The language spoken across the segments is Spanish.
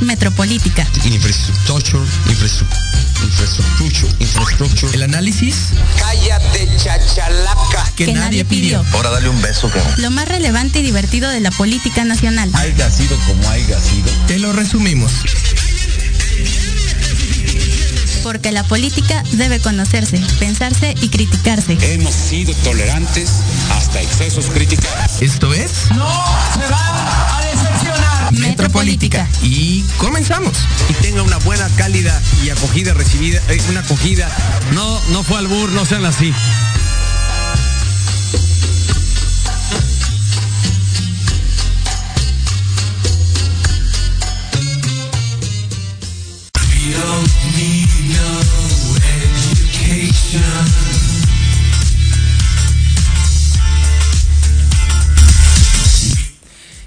Metropolítica. Infraestructura, infraestructura, infraestructura. El análisis Cállate, chachalaca. que, nadie pidió. Ahora dale un beso, que Lo más relevante y divertido de la política nacional. haya sido como haya sido. Te lo resumimos. Porque la política debe conocerse, pensarse y criticarse. Hemos sido tolerantes hasta excesos críticos. Esto es Metropolítica. Y comenzamos. y tenga una buena, cálida y acogida recibida, eh, una acogida. No, no fue albur, no sean así.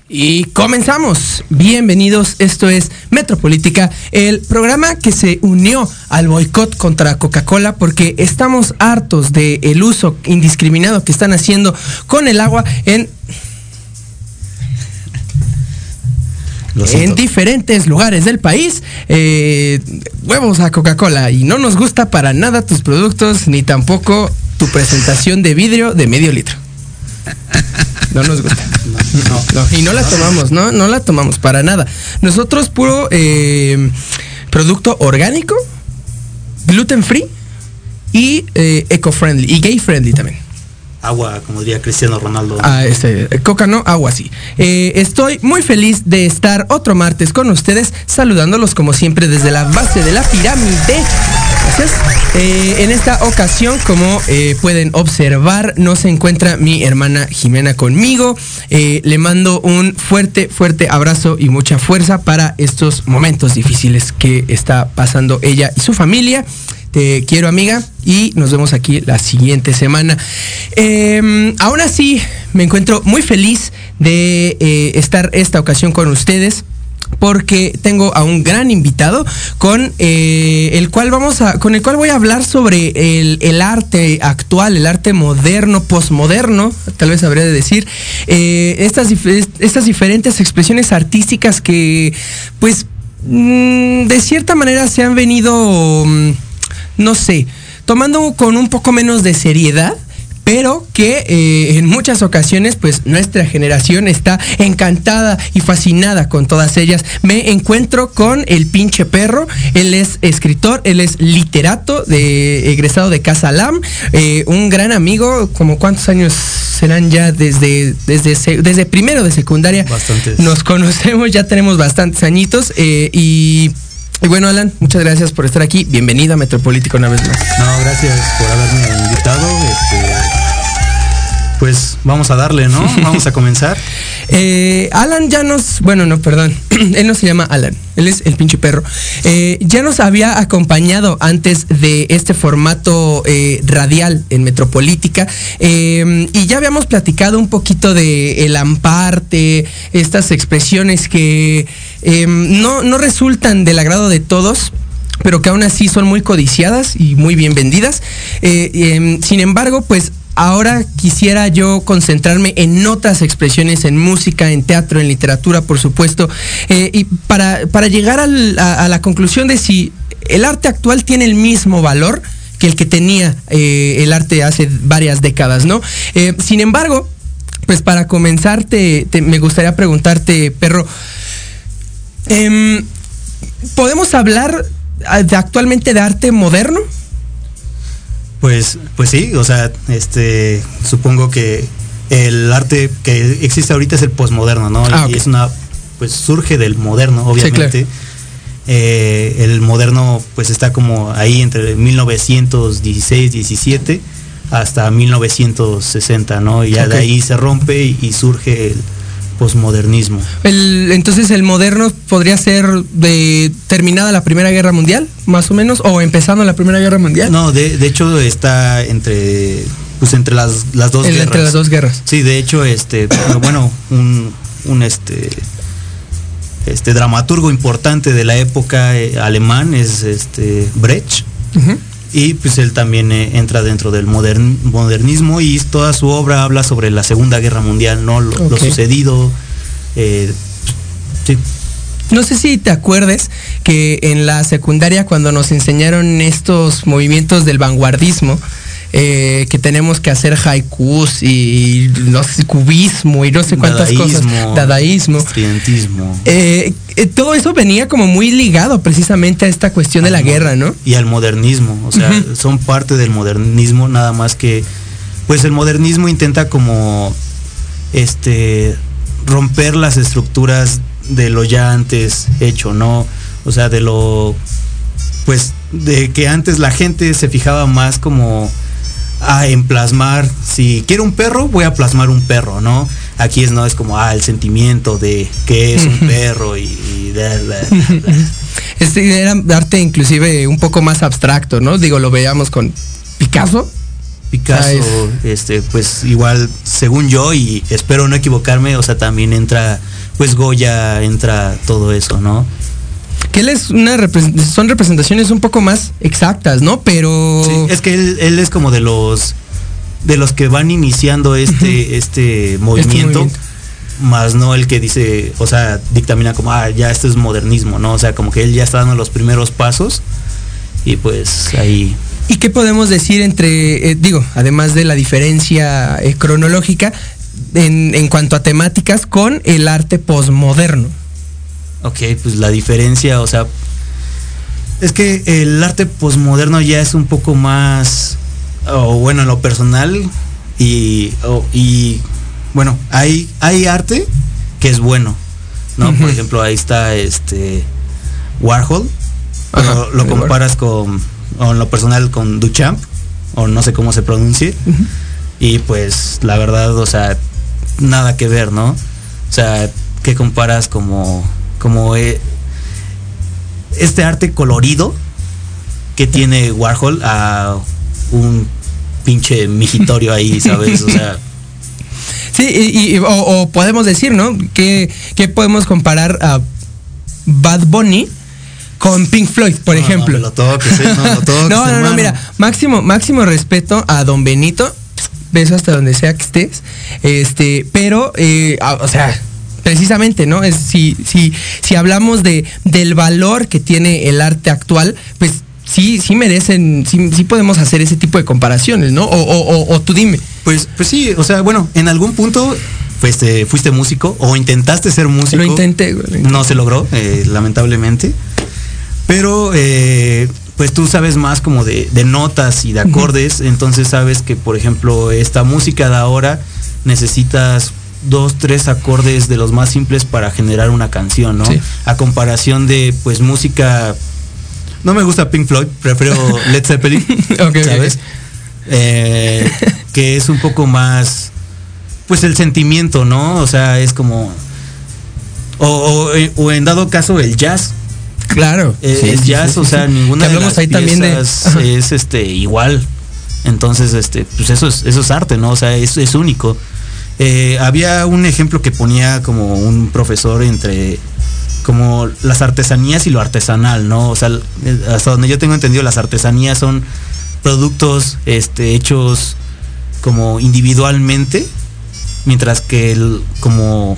Y comenzamos. Bienvenidos. Esto es Metropolítica, el programa que se unió al boicot contra Coca-Cola porque estamos hartos del el uso indiscriminado que están haciendo con el agua en en diferentes lugares del país. Eh, huevos a Coca-Cola. Y no nos gusta para nada tus productos, ni tampoco tu presentación de vidrio de medio litro. No nos gusta. No, y no la tomamos, no, no la tomamos para nada. Nosotros puro eh, producto orgánico, gluten free y eh, eco-friendly y gay-friendly también. agua, como diría Cristiano Ronaldo. Ah, este, coca no, agua sí. Eh, estoy muy feliz de estar otro martes con ustedes, saludándolos como siempre desde la base de la pirámide. Eh, en esta ocasión, como eh, pueden observar, no se encuentra mi hermana Jimena conmigo. Eh, le mando un fuerte, fuerte abrazo y mucha fuerza para estos momentos difíciles que está pasando ella y su familia. Te quiero amiga y nos vemos aquí la siguiente semana. Eh, aún así, me encuentro muy feliz de estar esta ocasión con ustedes porque tengo a un gran invitado con eh, el cual vamos a con el cual voy a hablar sobre el, arte actual el arte moderno posmoderno tal vez habría de decir eh, estas estas diferentes expresiones artísticas que pues mm, de cierta manera se han venido mm, no sé tomando con un poco menos de seriedad pero que eh, en muchas ocasiones pues nuestra generación está encantada y fascinada con todas ellas. Me encuentro con el pinche perro, él es escritor, él es literato de egresado de Casa Lam, eh, un gran amigo, como cuántos años serán ya desde, desde, desde primero de secundaria. Bastantes. Nos conocemos, ya tenemos bastantes añitos eh, y... Y bueno, Alan, muchas gracias por estar aquí. Bienvenido a Metropolítica una vez más. No, gracias por haberme invitado. Este, pues vamos a darle, ¿no? Vamos a comenzar. Eh, Alan ya nos, bueno, no, perdón, él no se llama Alan, él es el pinche perro. Eh, ya nos había acompañado antes de este formato eh, radial en Metropolítica y ya habíamos platicado un poquito de el amparte, estas expresiones que eh, no, no resultan del agrado de todos pero que aún así son muy codiciadas y muy bien vendidas. Em, sin embargo, pues ahora quisiera yo concentrarme en otras expresiones, en música, en teatro, en literatura, por supuesto, eh, y para, para llegar a, la conclusión de si el arte actual tiene el mismo valor que el que tenía eh, el arte hace varias décadas, ¿no? Eh, sin embargo, pues para comenzar, te- te- me gustaría preguntarte, perro, em, ¿podemos hablar ah, de- actualmente de arte moderno? Pues, pues sí, o sea, este, supongo que el arte que existe ahorita es el posmoderno, ¿no? Ah, y es una, pues surge del moderno, obviamente. claro. Eh, el moderno, pues está como ahí entre 1916, 17 hasta 1960, ¿no? Y ya de ahí se rompe y, y surge el posmodernismo. El, entonces el moderno podría ser de terminada la Primera Guerra Mundial, más o menos, o empezando la Primera Guerra Mundial. No, de, de hecho está entre pues entre las, las dos El- guerras. entre las dos guerras. Sí, de hecho, este, bueno, un, un este este dramaturgo importante de la época eh, alemán es este Brecht. Y pues él también eh, entra dentro del modern- modernismo y toda su obra habla sobre la Segunda Guerra Mundial, ¿no? Lo, sucedido. eh, sí. No sé si te acuerdes que en la secundaria cuando nos enseñaron estos movimientos del vanguardismo, eh, que tenemos que hacer haikus y no sé, cubismo y no sé cuántas cosas, dadaísmo. Estudiantismo. Eh, eh, todo eso venía como muy ligado precisamente a esta cuestión de la guerra, ¿no? Y al modernismo, o sea, son parte del modernismo, nada más que, pues el modernismo intenta como, este, romper las estructuras de lo ya antes hecho, ¿no? O sea, de lo, pues, de que antes la gente se fijaba más como a en plasmar, si quiero un perro, voy a plasmar un perro, ¿no? Aquí es no es como ah el sentimiento de que es un perro y, y da, da, da. Este era arte inclusive un poco más abstracto, ¿no? Digo, lo veíamos con Picasso. Picasso, Ah, este, pues igual, según yo, y espero no equivocarme, o sea, también entra, pues Goya, entra todo eso, ¿no? Que él es una repres- son representaciones un poco más exactas, ¿no? Pero Sí, es que él, él es como de los de los que van iniciando este, este movimiento, movimiento. más no el que dice, o sea, dictamina como, ah, ya esto es modernismo, ¿no? O sea, como que él ya está dando los primeros pasos y pues ahí ¿Y qué podemos decir entre, eh, digo, además de la diferencia eh, cronológica, en, en cuanto a temáticas con el arte posmoderno? Ok, pues la diferencia, o sea, es que el arte posmoderno ya es un poco más, o bueno, en lo personal, y, y bueno, hay, hay arte que es bueno, ¿no? Por ejemplo, ahí está este Warhol, Ajá, lo comparas con, o en lo personal con Duchamp, o no sé cómo se pronuncie, y pues la verdad, o sea, nada que ver, ¿no? O sea, ¿qué comparas como, como eh, este arte colorido que tiene Warhol a un pinche mijitorio ahí, ¿sabes? O sea, Sí, y, y- o, o podemos decir, ¿no? Que, que podemos comparar a Bad Bunny con Pink Floyd, por No, no ejemplo. me lo toques, ¿eh? No lo toques, no, no, no, mira, máximo, máximo respeto a Don Benito. Beso hasta donde sea que estés. Este, pero, eh, o sea, precisamente, ¿no? Es si, si, si hablamos de, del valor que tiene el arte actual, pues sí, sí merecen, sí, sí podemos hacer ese tipo de comparaciones, ¿no? O, o, o, o tú dime. pues, pues sí, o sea, bueno, en algún punto pues te fuiste músico o intentaste ser músico. Lo intenté, güey, lo intenté. No se logró, eh, lamentablemente. Pero eh, pues tú sabes más como de, de notas y de acordes, entonces sabes que por ejemplo esta música de ahora necesitas dos, tres acordes de los más simples para generar una canción, ¿no? Sí. A comparación de pues música... No me gusta Pink Floyd, prefiero Led Zeppelin, Ok, ok, ¿sabes? Eh, que es un poco más pues el sentimiento, ¿no? O sea, es como o, o- o en dado caso el jazz. Claro. Eh, Sí, el jazz, sí, o sea, ninguna Que de las ahí también de- es este igual. Entonces, este, pues eso es, eso es arte, ¿no? O sea, es, es único. Eh, había un ejemplo que ponía como un profesor entre como las artesanías y lo artesanal, ¿no? O sea, hasta donde yo tengo entendido, las artesanías son productos este, hechos como individualmente, mientras que el, como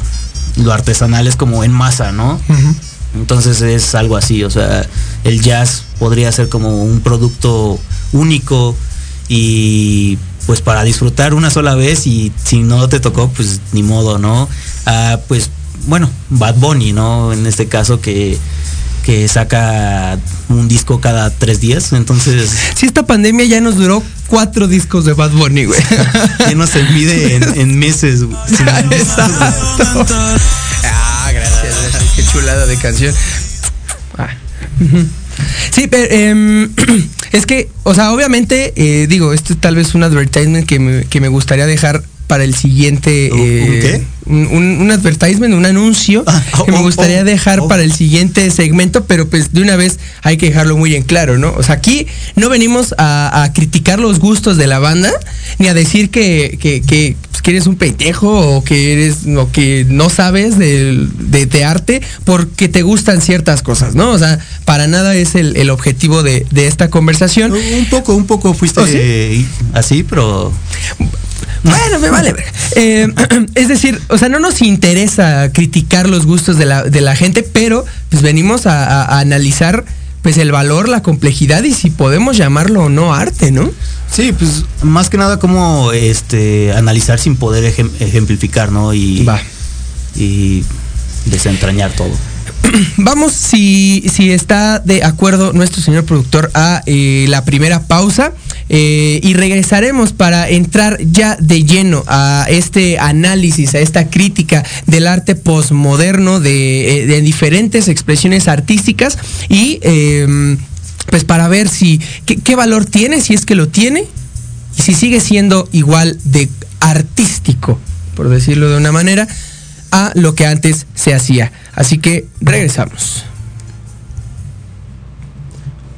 lo artesanal es como en masa, ¿no? Entonces es algo así, o sea, el jazz podría ser como un producto único y pues para disfrutar una sola vez y si no te tocó, pues ni modo, ¿no? Ah, pues bueno, Bad Bunny, ¿no? En este caso que, que saca un disco cada tres días, entonces Si esta pandemia ya nos duró cuatro discos de Bad Bunny, güey. ya no se mide en, en meses. Exacto. Ah, gracias, gracias. Qué chulada de canción. Ah. Sí, pero em, es que, o sea, obviamente, eh, digo, esto tal vez un advertisement que me, que me gustaría dejar para el siguiente. ¿Un- eh, qué? Un, un- un advertisement, un anuncio Ah, que me oh, gustaría oh, dejar oh. para el siguiente segmento, pero pues de una vez hay que dejarlo muy en claro, ¿no? O sea, aquí no venimos a, a criticar los gustos de la banda, ni a decir que, que, que, pues, que eres un pendejo o que eres o que no sabes de, de- de arte porque te gustan ciertas cosas, ¿no? O sea, para nada es el, el objetivo de, de esta conversación. Un poco, un poco fuiste ¿Oh, sí? así, pero Bueno, me vale. Eh, es decir, o sea, no nos interesa criticar los gustos de la, de la gente, pero pues venimos a, a- a analizar pues el valor, la complejidad y si podemos llamarlo o no arte, ¿no? sí, pues más que nada como este analizar sin poder ejem- ejemplificar, ¿no? Y, Va. y desentrañar todo. Vamos, si, si está de acuerdo nuestro señor productor, a eh, la primera pausa eh, y regresaremos para entrar ya de lleno a este análisis, a esta crítica del arte posmoderno de, eh, de diferentes expresiones artísticas y eh, pues para ver si qué, qué valor tiene, si es que lo tiene y si sigue siendo igual de artístico, por decirlo de una manera, a lo que antes se hacía. Así que regresamos.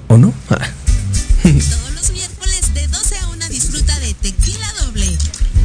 ¿O no?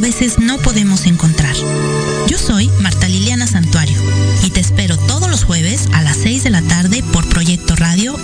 A veces no podemos encontrar. Yo soy Marta Liliana Santuario y te espero todos los jueves a las 6 de la tarde por Proyecto Radio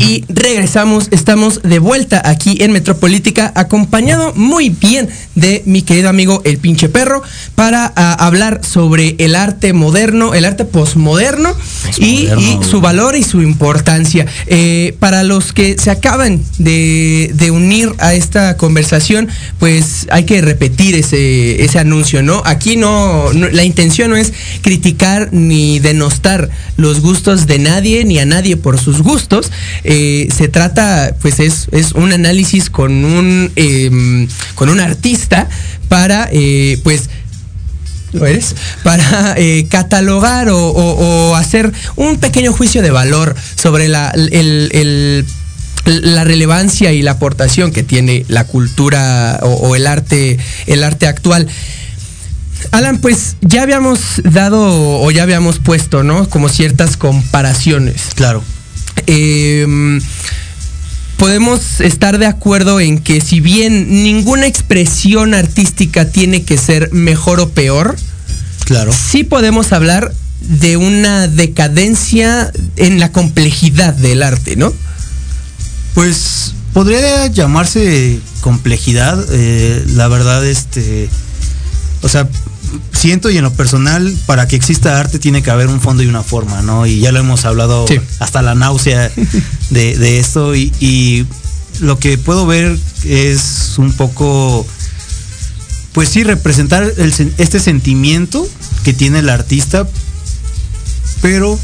Y regresamos, estamos de vuelta aquí en Metropolítica, acompañado muy bien de mi querido amigo el pinche perro, para ah, hablar sobre el arte moderno, el arte posmoderno y, su valor y su importancia. Eh, para los que se acaban de, de unir a esta conversación, pues hay que repetir ese, ese anuncio, ¿no? Aquí no, no- la intención no es criticar ni denostar los gustos de nadie ni a nadie por sus gustos. Eh, se trata, pues es, es un análisis con un, em, con un artista para, eh, pues, ¿Lo eres? Para eh, catalogar o, hacer un pequeño juicio de valor sobre la, el- la relevancia y la aportación que tiene la cultura o, o el arte, el arte actual. Alan, pues ya habíamos dado o ya habíamos puesto, ¿no? Como ciertas comparaciones. Claro. Eh, podemos estar de acuerdo en que si bien ninguna expresión artística tiene que ser mejor o peor, Claro. sí podemos hablar de una decadencia en la complejidad del arte, ¿no? Pues podría llamarse complejidad, eh, la verdad, este, o sea, siento y en lo personal, para que exista arte tiene que haber un fondo y una forma, ¿no? Y ya lo hemos hablado Sí. hasta la náusea de, de esto y, y lo que puedo ver es un poco, pues sí, representar el este sentimiento que tiene el artista, pero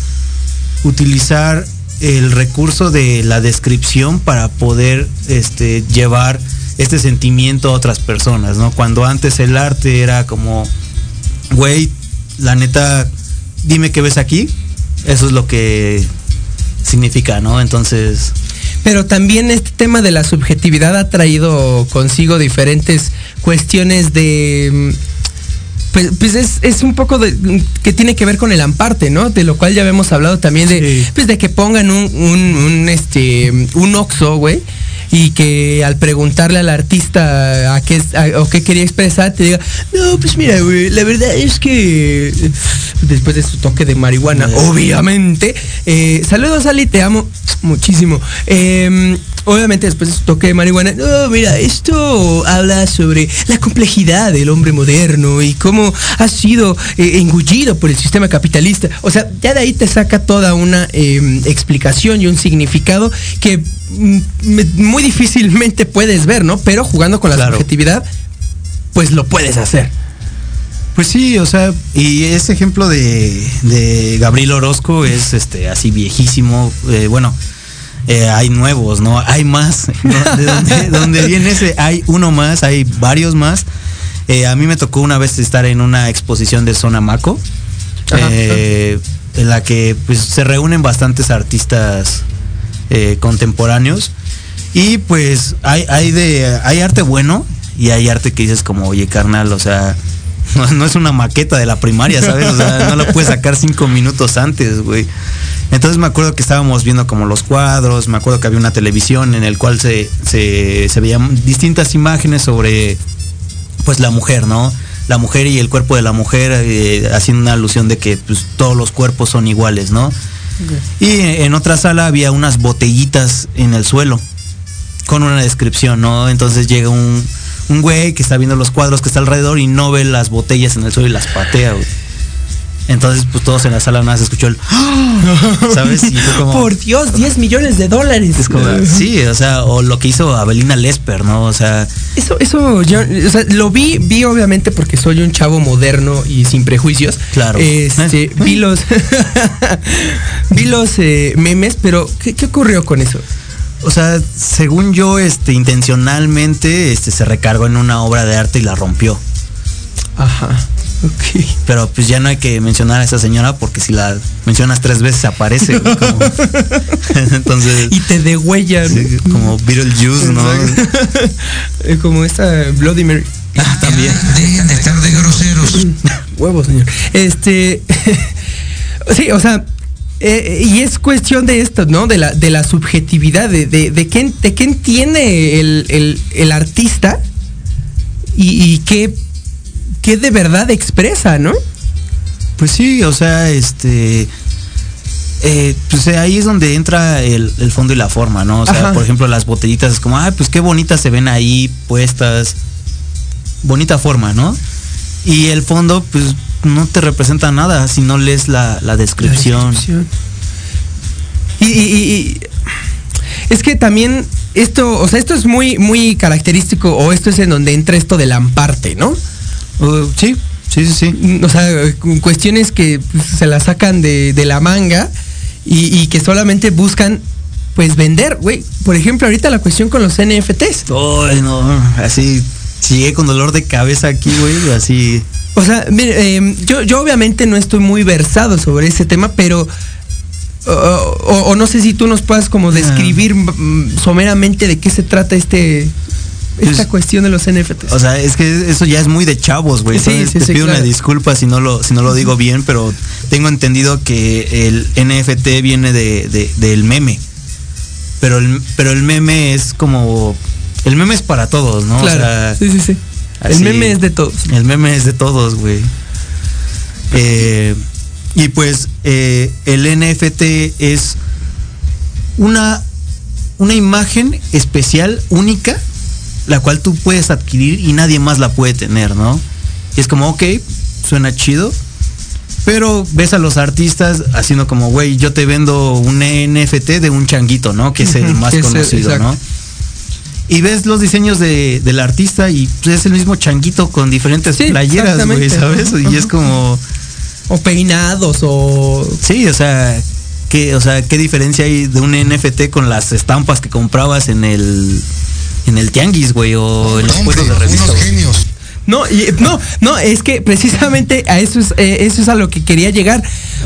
utilizar el recurso de la descripción para poder este, llevar este sentimiento a otras personas, ¿no? Cuando antes el arte era como, güey, la neta, dime qué ves aquí. Eso es lo que significa, ¿no? Entonces, Pero también este tema de la subjetividad ha traído consigo diferentes cuestiones de... mm, Pues, pues es, es un poco de, mm, que tiene que ver con el amparte, ¿no? De lo cual ya habíamos hablado también de, Sí. pues de que pongan un, un, un, este, un oxo, güey. Y que al preguntarle al artista a qué, a- o qué quería expresar, te diga, no, pues mira, güey, la verdad es que después de su toque de marihuana, obviamente, eh, saludos Ali, te amo muchísimo. Eh, obviamente después de su toque de marihuana, no, mira, esto habla sobre la complejidad del hombre moderno y cómo ha sido eh, engullido por el sistema capitalista. O sea, ya de ahí te saca toda una eh, explicación y un significado que muy difícilmente puedes ver, ¿no? Pero jugando con la Claro. subjetividad, pues lo puedes hacer. Pues sí, o sea, y ese ejemplo de, de Gabriel Orozco es este así viejísimo. eh, bueno, eh, hay nuevos, ¿no? Hay más. ¿no? De donde, donde viene ese, hay uno más, hay varios más. Eh, a mí me tocó una vez estar en una exposición de Zona Maco, en la que pues se reúnen bastantes artistas eh, contemporáneos. Y pues hay, hay de hay arte bueno y hay arte que dices como, oye carnal, o sea, no, es una maqueta de la primaria, ¿sabes? O sea, no la puedes sacar cinco minutos antes, güey. Entonces me acuerdo que estábamos viendo como los cuadros, me acuerdo que había una televisión en el cual se, se, se veían distintas imágenes sobre pues la mujer, ¿no? La mujer y el cuerpo de la mujer, eh, haciendo una alusión de que pues, todos los cuerpos son iguales, ¿no? Y en otra sala había unas botellitas en el suelo con una descripción, ¿no? Entonces llega un, un güey que está viendo los cuadros que está alrededor y no ve las botellas en el suelo y las patea, güey. Entonces, pues todos en la sala nada más escuchó el ¿sabes? Y fue como Por Dios, 10 millones de dólares. es como, sí, o sea, o lo que hizo Abelina Lesper, ¿no? O sea, Eso, eso, yo, o sea, lo vi, vi obviamente porque soy un chavo moderno y sin prejuicios. Claro. Este, vi los, vi los eh, memes, pero ¿qué, qué ocurrió con eso? o sea, según yo, este, intencionalmente, este, se recargó en una obra de arte y la rompió. Ajá, Pero pues ya no hay que mencionar a esa señora porque si la mencionas tres veces aparece. güey, como- Entonces, Y te degüellan. sí, como Beetlejuice, ¿no? Eh, Como esta Bloody Mary. Ah, también. Dejen de estar de groseros. Huevos, señor. Este. sí, o sea. eh, y es cuestión de esto, ¿no? De la, de la subjetividad, de, de, de qué, de qué entiende el, el- el artista y, y qué, qué de verdad expresa, ¿no? Pues sí, o sea, este. eh, pues eh, ahí es donde entra el, el fondo y la forma, ¿no? O sea, Ajá. por ejemplo, las botellitas es como, ah, pues qué bonitas se ven ahí puestas. Bonita forma, ¿no? Y el fondo, pues no te representa nada si no lees la, la descripción. La descripción. Y, y- y- y- es que también esto, o sea, esto es muy, muy característico, o esto es en donde entra esto del amparte, ¿no? Uh, sí, sí, sí, sí. O sea, cu- cuestiones que pues, se las sacan de, de la manga y, y que solamente buscan, pues, vender, güey. Por ejemplo, ahorita la cuestión con los NFTs. Ay, no, así llegué con dolor de cabeza aquí, güey, así. O sea, mire, eh, yo, yo obviamente no estoy muy versado sobre ese tema, pero... o- o, o no sé si tú nos puedas como describir mm, someramente de qué se trata este esta Pues, cuestión de los NFTs. O sea, es que eso ya es muy de chavos, güey. Sí, Entonces, sí, te sí, pido claro. una disculpa si no lo, si no lo digo bien, pero tengo entendido que el NFT viene de, de- del meme. Pero el, pero el meme es como. El meme es para todos, ¿no? claro. O sea, sí, sí, sí. El meme es de todos. El meme es de todos, güey. Eh, y pues eh, el NFT es una, una imagen especial, única, la cual tú puedes adquirir y nadie más la puede tener, ¿no? Y es como, ok, suena chido. Pero ves a los artistas haciendo como, güey, yo te vendo un NFT de un changuito, ¿no? Que es el más es conocido. ¿no? Y ves los diseños de, del artista y pues, es el mismo changuito con diferentes Sí, playeras, güey. ¿sabes? Y es como, O peinados, o. sí, o sea, ¿qué, o sea, ¿qué diferencia hay de un NFT con las estampas que comprabas en el en el tianguis, güey, o en los puestos de revista? unos güey? genios. No, y, no, no, es que precisamente a eso es, eh, eso es a lo que quería llegar.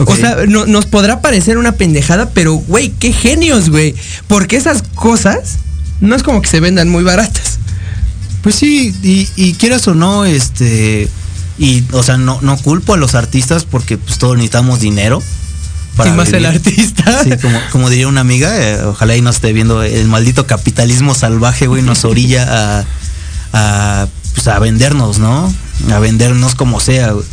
O sea, no- nos podrá parecer una pendejada, pero güey, qué genios, güey. Porque esas cosas no es como que se vendan muy baratas. Pues sí, y, y quieras o no, este, y, o sea, no, no culpo a los artistas porque pues todos necesitamos dinero. Y más el vivir. artista. Sí, como, como diría una amiga, eh, ojalá y no esté viendo el maldito capitalismo salvaje, güey, nos orilla a, a, pues, a vendernos, ¿no? A vendernos como sea, güey.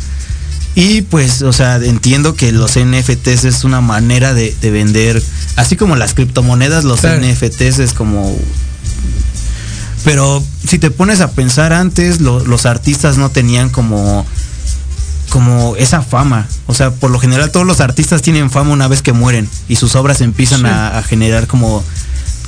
Y pues, o sea, entiendo que los NFTs es una manera de, de vender, así como las criptomonedas, los Claro. NFTs es como... Pero si te pones a pensar antes, lo- los artistas no tenían como como esa fama. O sea, por lo general todos los artistas tienen fama una vez que mueren y sus obras empiezan Sí. a, a generar como,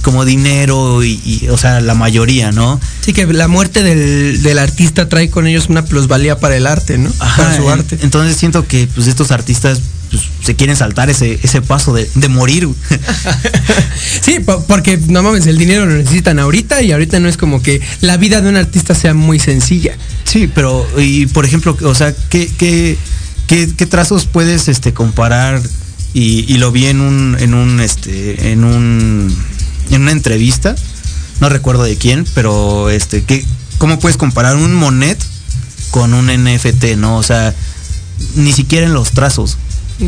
como dinero y, y, o sea, la mayoría, ¿no? Sí, que la muerte del, del artista trae con ellos una plusvalía para el arte, ¿no? para su arte. Entonces siento que pues estos artistas pues, se quieren saltar ese, ese paso de, de morir. Sí, po- porque no mames, el dinero lo necesitan ahorita y ahorita no es como que la vida de un artista sea muy sencilla. Sí, pero y por ejemplo, o sea, ¿qué, qué, qué, qué trazos puedes este comparar? Y, y lo vi en un, en un este, en un en una entrevista, no recuerdo de quién, pero este, ¿qué, ¿cómo puedes comparar un Monet con un NFT, no? O sea, ni siquiera en los trazos.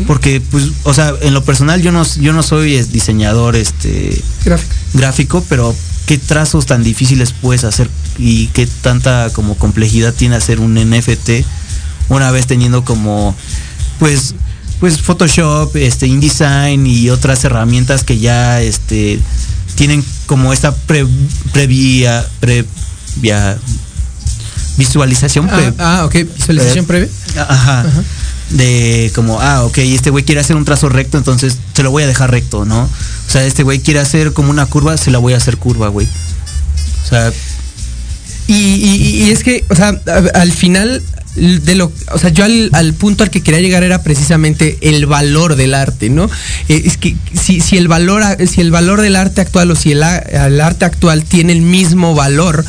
Porque, pues, o sea, en lo personal yo no, yo no soy eh, diseñador este, Gráfico. gráfico, pero qué trazos tan difíciles puedes hacer y qué tanta como complejidad tiene hacer un NFT una vez teniendo como pues pues Photoshop, este InDesign y otras herramientas que ya este tienen como esta pre, previa previa visualización Ah, pre- ah, ok, visualización previa. Ajá. De como, ah, ok, este güey quiere hacer un trazo recto, entonces se lo voy a dejar recto, ¿no? O sea, este güey quiere hacer como una curva, se la voy a hacer curva, güey. O sea, Y, y- es que, o sea, al final de lo, o sea, yo al, al punto al que quería llegar era precisamente el valor del arte, ¿no? Eh, es que si, si el valor, si el valor del arte actual o si el, el arte actual tiene el mismo valor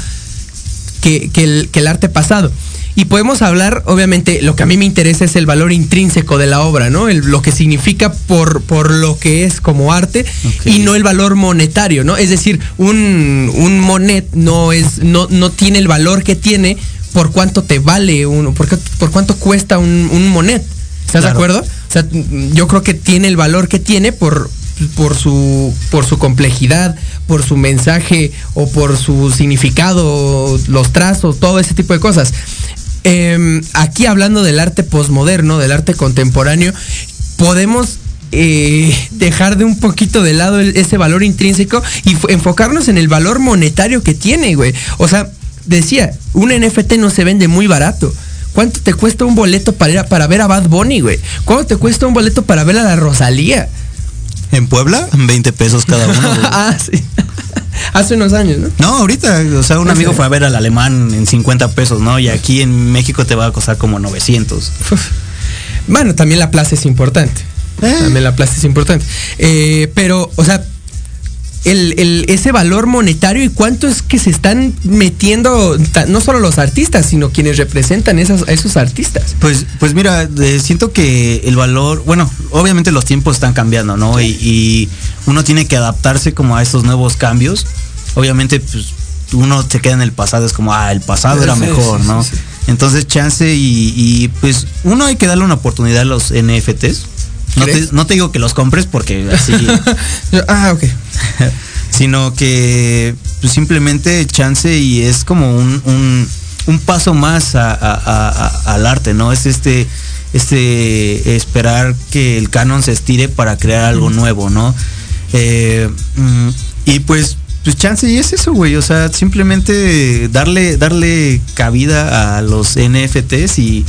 que, que el, que el arte pasado. Y podemos hablar, obviamente, lo que a mí me interesa es el valor intrínseco de la obra, ¿no? El- lo que significa por, por lo que es como arte y no el valor monetario, ¿no? Es decir, un, un monet no es, no, no tiene el valor que tiene por cuánto te vale uno, por, por cuánto cuesta un, un monet. ¿Estás de acuerdo? O sea, yo creo que tiene el valor que tiene por, por su, por su complejidad, por su mensaje o por su significado, los trazos, todo ese tipo de cosas. Em, aquí hablando del arte posmoderno, del arte contemporáneo, podemos eh, dejar de un poquito de lado el- ese valor intrínseco y enfocarnos en el valor monetario que tiene, güey. O sea, decía, un NFT no se vende muy barato. ¿Cuánto te cuesta un boleto para ir a- para ver a Bad Bunny, güey? ¿Cuánto te cuesta un boleto para ver a la Rosalía? en Puebla, 20 pesos cada uno. ah, sí. Hace unos años, ¿no? No, ahorita, o sea, un amigo fue a ver al alemán en 50 pesos, ¿no? Y aquí en México te va a costar como 900. Bueno, también la plaza es importante. Eh. También la plaza es importante. Eh, pero, o sea, el, el- ese valor monetario y cuánto es que se están metiendo, no solo los artistas, sino quienes representan esas, a esos artistas. Pues, pues mira, eh, siento que el valor, bueno, obviamente los tiempos están cambiando, ¿no? Y, y uno tiene que adaptarse como a estos nuevos cambios. Obviamente, pues uno se queda en el pasado, es como, ah, el pasado era Sí, mejor, ¿no? Entonces, chance y, y, pues uno hay que darle una oportunidad a los NFTs. No te, ¿Crees? no te digo que los compres porque así, ah, ok. sino que pues, simplemente chance y es como un, un, un paso más a- a- a- a- al arte, ¿no? Es este, este esperar que el canon se estire para crear algo nuevo, ¿no? Eh, mm, y pues, pues chance y es eso, güey. O sea, simplemente darle, darle cabida a los NFTs y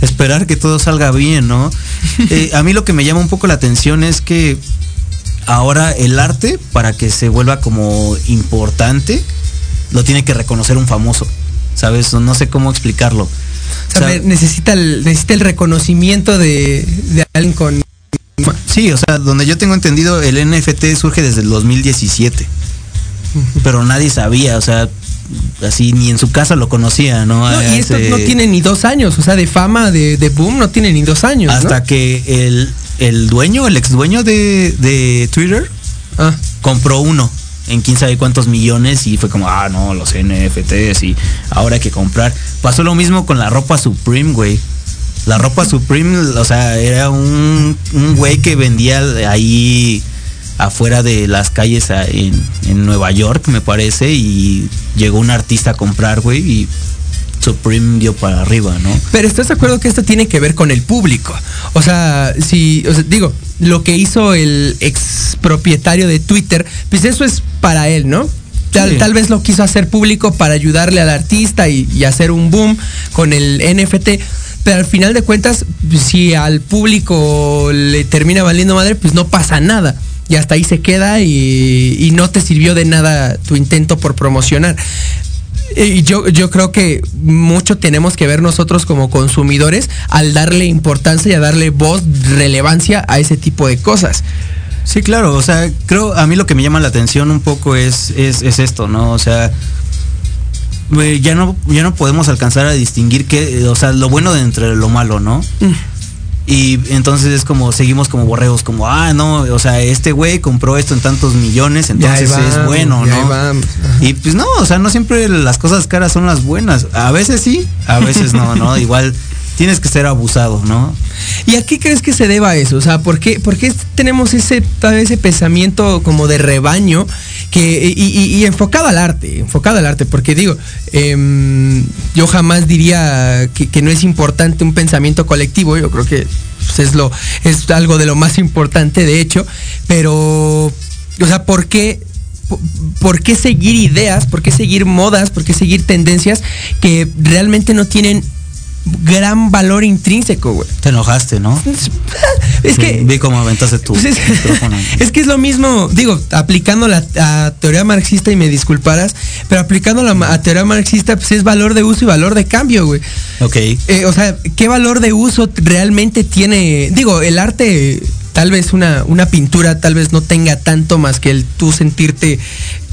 esperar que todo salga bien, ¿no? Eh, a mí lo que me llama un poco la atención es que ahora el arte, para que se vuelva como importante, lo tiene que reconocer un famoso. ¿Sabes? No sé cómo explicarlo. O sea, O sea, me- necesita, el, necesita el reconocimiento de, de alguien con... Sí, o sea, donde yo tengo entendido, el NFT surge desde el 2017. Pero nadie sabía, o sea, así ni en su casa lo conocía, ¿no? No, y esto ese- no tiene ni dos años, o sea, de fama, de, de boom, no tiene ni dos años. ¿no? Hasta que el, el dueño, el ex dueño de, de Twitter, Ah. compró uno en quién sabe cuántos millones y fue como, ah, no, los NFTs y ahora hay que comprar. Pasó lo mismo con la ropa Supreme, güey. La ropa Supreme, o sea, era un, un güey que vendía ahí afuera de las calles a- en, en Nueva York, me parece, y llegó un artista a comprar, güey, y Supreme dio para arriba, ¿no? Pero ¿estás de acuerdo que esto tiene que ver con el público? O sea, si, o sea, digo, lo que hizo el ex propietario de Twitter, pues eso es para él, ¿no? Tal, Sí. tal vez lo quiso hacer público para ayudarle al artista y, y hacer un boom con el NFT. Pero al final de cuentas, si al público le termina valiendo madre, pues no pasa nada. Y hasta ahí se queda y, y no te sirvió de nada tu intento por promocionar. Y yo, yo creo que mucho tenemos que ver nosotros como consumidores al darle importancia y a darle voz, relevancia a ese tipo de cosas. Sí, claro, o sea, creo, a mí lo que me llama la atención un poco es, es, es esto, ¿no? O sea, güey, ya no, ya no podemos alcanzar a distinguir qué, o sea, lo bueno de entre lo malo, ¿no? Mm. Y entonces es como, seguimos como borreos, como, ah, no, o sea, este güey compró esto en tantos millones, entonces es bueno, ¿no? Y pues no, o sea, no siempre las cosas caras son las buenas. A veces sí, a veces no, ¿no? Igual tienes que ser abusado, ¿no? ¿Y a qué crees que se deba eso? O sea, ¿por qué, por qué tenemos ese, ese pensamiento como de rebaño que, y, y- enfocado al arte? Enfocado al arte, porque digo, em, yo jamás diría que, no es importante un pensamiento colectivo, yo creo que pues, es, lo, es algo de lo más importante, de hecho, pero, o sea, ¿por qué? po- ¿Por qué seguir ideas? ¿Por qué seguir modas? ¿Por qué seguir tendencias que realmente no tienen gran valor intrínseco, güey? Te enojaste, ¿no? Es que Vi cómo aventaste tu pues es, micrófono. es que es lo mismo, digo, aplicando la a teoría marxista y me disculparás, pero aplicando la a teoría marxista pues es valor de uso y valor de cambio, güey. Ok. Eh, o sea, ¿qué valor de uso realmente tiene? Digo, el arte, tal vez una, una pintura, tal vez no tenga tanto más que el tú sentirte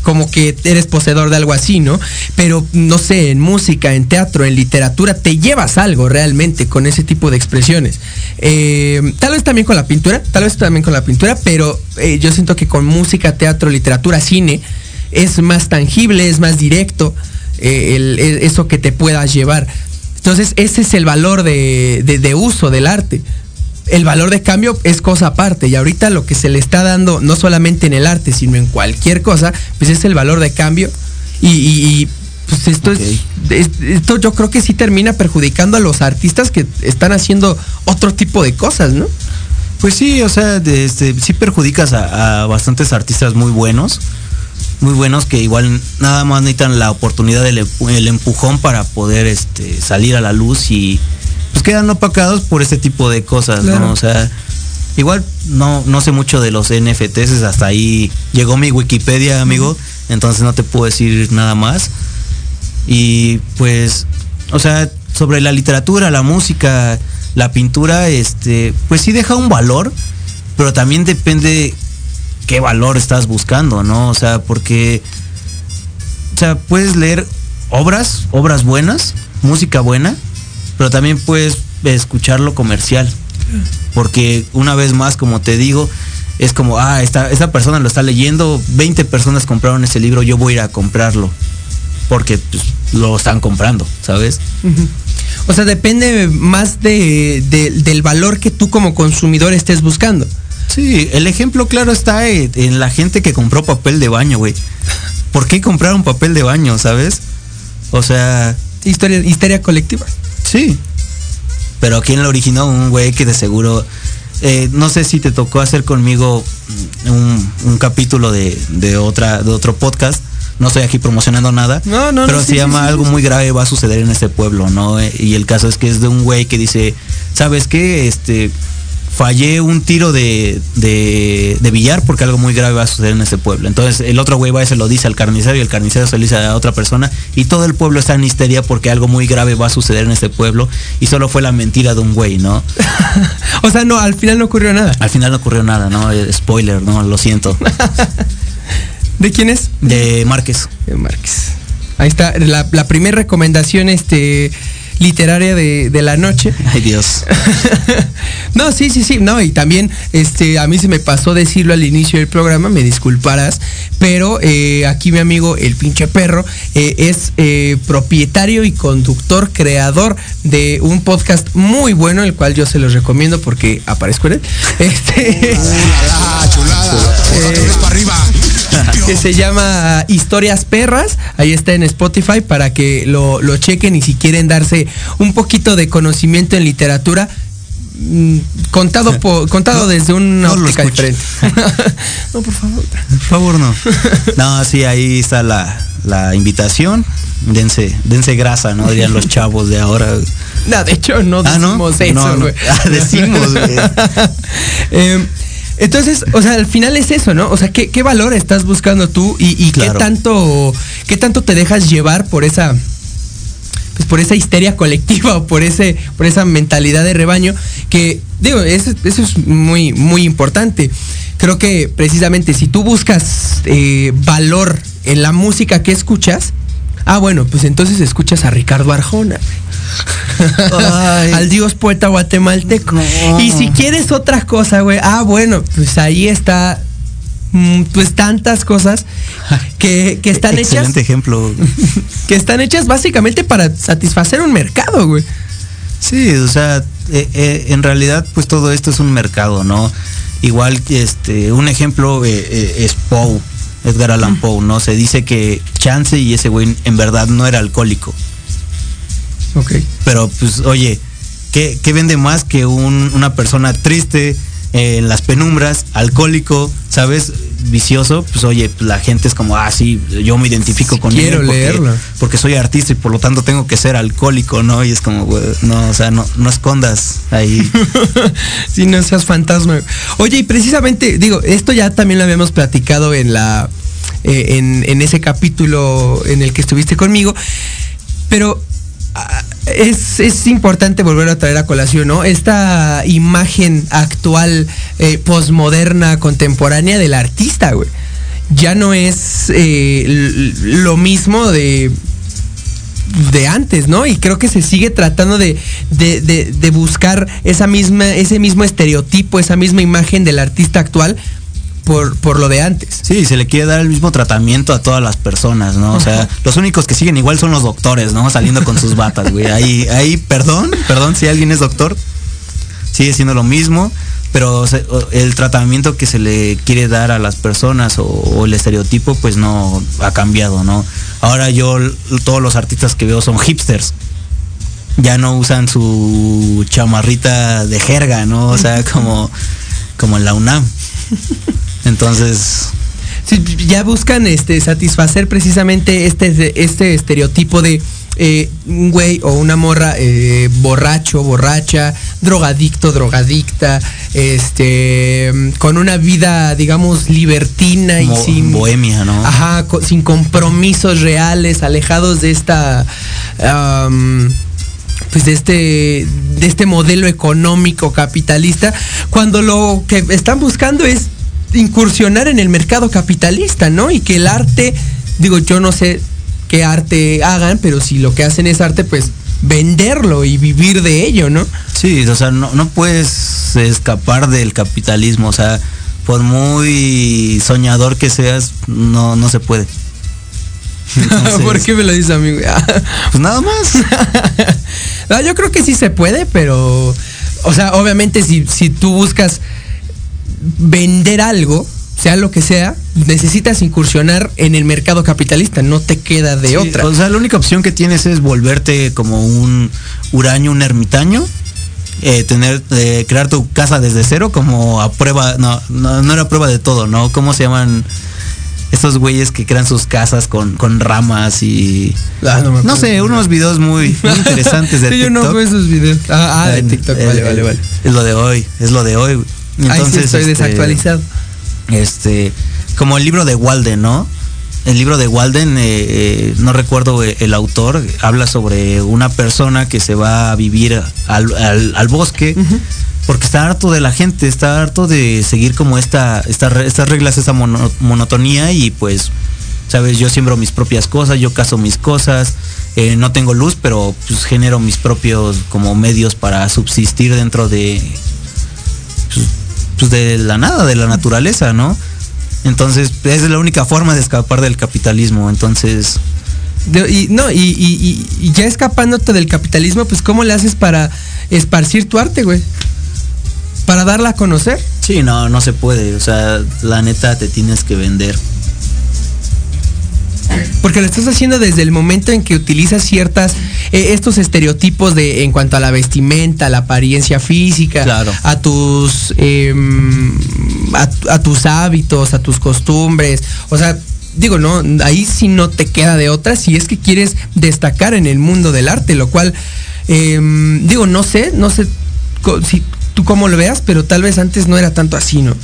como que eres poseedor de algo así, ¿no? Pero no sé, en música, en teatro, en literatura, te llevas algo realmente con ese tipo de expresiones. Eh, tal vez también con la pintura, tal vez también con la pintura, pero eh, yo siento que con música, teatro, literatura, cine, es más tangible, es más directo eh, el- eso que te puedas llevar. Entonces, ese es el valor de, de- de uso del arte. El valor de cambio es cosa aparte. Y ahorita lo que se le está dando, no solamente en el arte, sino en cualquier cosa, pues es el valor de cambio. Y, y- y, pues esto es, es- Esto yo creo que sí termina perjudicando a los artistas que están haciendo otro tipo de cosas, ¿no? Pues sí, o sea, de este, sí perjudicas a, a bastantes artistas muy buenos, muy buenos que igual nada más necesitan la oportunidad del el empujón para poder este, salir a la luz y pues quedan opacados por este tipo de cosas, Claro. ¿no? O sea, igual no, no sé mucho de los NFTs, hasta ahí llegó mi Wikipedia, amigo, entonces no te puedo decir nada más. Y pues, o sea, sobre la literatura, la música, la pintura, este, pues sí deja un valor, pero también depende qué valor estás buscando, ¿no? O sea, porque, o sea, puedes leer obras, obras buenas, música buena, pero también puedes escuchar lo comercial. Porque una vez más, como te digo, es como, ah, esta, esta persona lo está leyendo, 20 personas compraron ese libro, yo voy a ir a comprarlo. Porque pues, lo están comprando, ¿sabes? O sea, depende más de, de- del valor que tú como consumidor estés buscando. Sí, el ejemplo claro está en, en la gente que compró papel de baño, güey. ¿Por qué compraron papel de baño, sabes? O sea, Historia, histeria colectiva. sí. Pero ¿quién lo originó? Un güey que de seguro... eh, no sé si te tocó hacer conmigo un, un capítulo de, de otra, de otro podcast. No estoy aquí promocionando nada. No, no, no, pero sí, se sí, llama sí, algo sí. muy grave va a suceder en este pueblo, ¿no? Eh, Y el caso es que es de un güey que dice, ¿sabes qué? Este, fallé un tiro de, de, de billar porque algo muy grave va a suceder en este pueblo. Entonces el otro güey va y se lo dice al carnicero y el carnicero se lo dice a otra persona y todo el pueblo está en histeria porque algo muy grave va a suceder en este pueblo y solo fue la mentira de un güey, ¿no? O sea, no, al final no ocurrió nada. Al final no ocurrió nada, ¿no? Eh, Spoiler, ¿no? Lo siento. ¿De quién es? De Márquez. De Márquez. Ahí está, la, la primera recomendación este, literaria de, de la noche. Ay Dios. no, sí, sí, sí, no, y también este, a mí se me pasó decirlo al inicio del programa, me disculparás, pero eh, aquí mi amigo el pinche perro eh, es eh, propietario y conductor, creador de un podcast muy bueno, el cual yo se los recomiendo porque aparezco en él. Este, Eh, que se llama Historias Perras. Ahí está en Spotify para que lo, lo chequen y si quieren darse un poquito de conocimiento en literatura. mm, Contado por, contado desde una no óptica diferente. no, por favor. Por favor, no. No, sí, ahí está la, la invitación. Dense, dense grasa, ¿no? Dirían los chavos de ahora. No, de hecho no Ah, ¿no? decimos eso, No, no. güey. Ah, decimos, güey. Em, entonces, o sea, al final es eso, ¿no? O sea, ¿qué, qué valor estás buscando tú y, y Claro. qué tanto, qué tanto te dejas llevar por esa, pues por esa histeria colectiva o por ese, por esa mentalidad de rebaño que, digo, eso, eso es muy, muy importante. Creo que precisamente si tú buscas eh, valor en la música que escuchas, ah, bueno, pues entonces escuchas a Ricardo Arjona. Al dios poeta guatemalteco. Y si quieres otra cosa, güey, ah, bueno, pues ahí está, mm, pues tantas cosas que, que están hechas Excelente ejemplo. que están hechas básicamente para satisfacer un mercado, güey. Sí, o sea, eh, eh, en realidad pues todo esto es un mercado, ¿no? Igual este, un ejemplo eh, eh, es Poe, Edgar Allan Poe, ¿no? Se dice que Chance y ese güey en verdad no era alcohólico. Ok. Pero pues oye, ¿qué, qué vende más que un- una persona triste eh, en las penumbras, alcohólico, ¿sabes? Vicioso, pues oye, la gente es como, ah, sí, yo me identifico con quiero él porque, leerlo. porque soy artista y por lo tanto tengo que ser alcohólico, ¿no? Y es como, no, o sea, no, no escondas ahí. si no seas fantasma. Oye, y precisamente, digo, esto ya también lo habíamos platicado en la. eh, en, en ese capítulo en el que estuviste conmigo. Pero ah, es, es importante volver a traer a colación, ¿no? Esta imagen actual, eh, posmoderna, contemporánea del artista, güey. Ya no es eh, lo mismo de de antes, ¿no? Y creo que se sigue tratando de, de, de- de buscar esa misma, ese mismo estereotipo, esa misma imagen del artista actual por, por lo de antes. Sí, se le quiere dar el mismo tratamiento a todas las personas, ¿no? O sea, los únicos que siguen igual son los doctores, ¿no? Saliendo con sus batas, güey. Ahí, ahí, perdón, perdón si alguien es doctor, sigue siendo lo mismo, pero el tratamiento que se le quiere dar a las personas o, o el estereotipo, pues no ha cambiado, ¿no? Ahora yo, todos los artistas que veo son hipsters. Ya no usan su chamarrita de jerga, ¿no? O sea, como, como en la UNAM. Entonces, Sí, ya buscan este satisfacer precisamente este, este estereotipo de eh, un güey o una morra eh, borracho, borracha, drogadicto, drogadicta, este con una vida, digamos, libertina y sin bohemia, ¿no? Ajá, co- sin compromisos reales, alejados de esta pues de este de este modelo económico capitalista, cuando lo que están buscando es incursionar en el mercado capitalista, ¿no? Y que el arte, digo, yo no sé qué arte hagan, pero si lo que hacen es arte, pues venderlo y vivir de ello, ¿no? Sí, o sea, no, no puedes escapar del capitalismo, o sea, por muy soñador que seas, no, no se puede. Entonces, ¿Por qué me lo dice a mí? güey? Pues nada más. No, yo creo que sí se puede, pero, o sea, obviamente si, si tú buscas vender algo, sea lo que sea, necesitas incursionar en el mercado capitalista, no te queda de Sí, otra. O sea, la única opción que tienes es volverte como un huraño, un ermitaño. eh, tener, eh, crear tu casa desde cero como a prueba, no, no, no era prueba de todo, ¿no? ¿Cómo se llaman estos güeyes que crean sus casas con, con ramas y... Ah, no, me No acuerdo. sé, unos videos muy, muy interesantes de Sí, yo no TikTok. veo esos videos. Ah, ah, de TikTok, vale, eh, vale, vale. Es lo de hoy, es lo de hoy. Ahí sí estoy este, desactualizado. Este, como el libro de Walden, ¿no? El libro de Walden, eh, eh, no recuerdo eh, el autor, habla sobre una persona que se va a vivir al, al- al bosque porque está harto de la gente, está harto de seguir como esta, esta estas reglas, esta mono- monotonía y pues sabes, yo siembro mis propias cosas, yo caso mis cosas, eh, no tengo luz, pero pues genero mis propios como medios para subsistir dentro de pues, pues, de la nada, de la naturaleza, ¿no? Entonces, es la única forma de escapar del capitalismo. Entonces, De- y, no, y, y- y- y ya escapándote del capitalismo, pues ¿cómo le haces para esparcir tu arte, güey? Para darla a conocer. sí, no, no se puede. O sea, la neta te tienes que vender. Porque lo estás haciendo desde el momento en que utilizas ciertas, eh, estos estereotipos de en cuanto a la vestimenta, la apariencia física, Claro. a tus em, a, a tus hábitos, a tus costumbres. O sea, digo, no, ahí sí no te queda de otra si es que quieres destacar en el mundo del arte, lo cual, em, digo, no sé, no sé si tú cómo lo veas, pero tal vez antes no era tanto así, ¿no?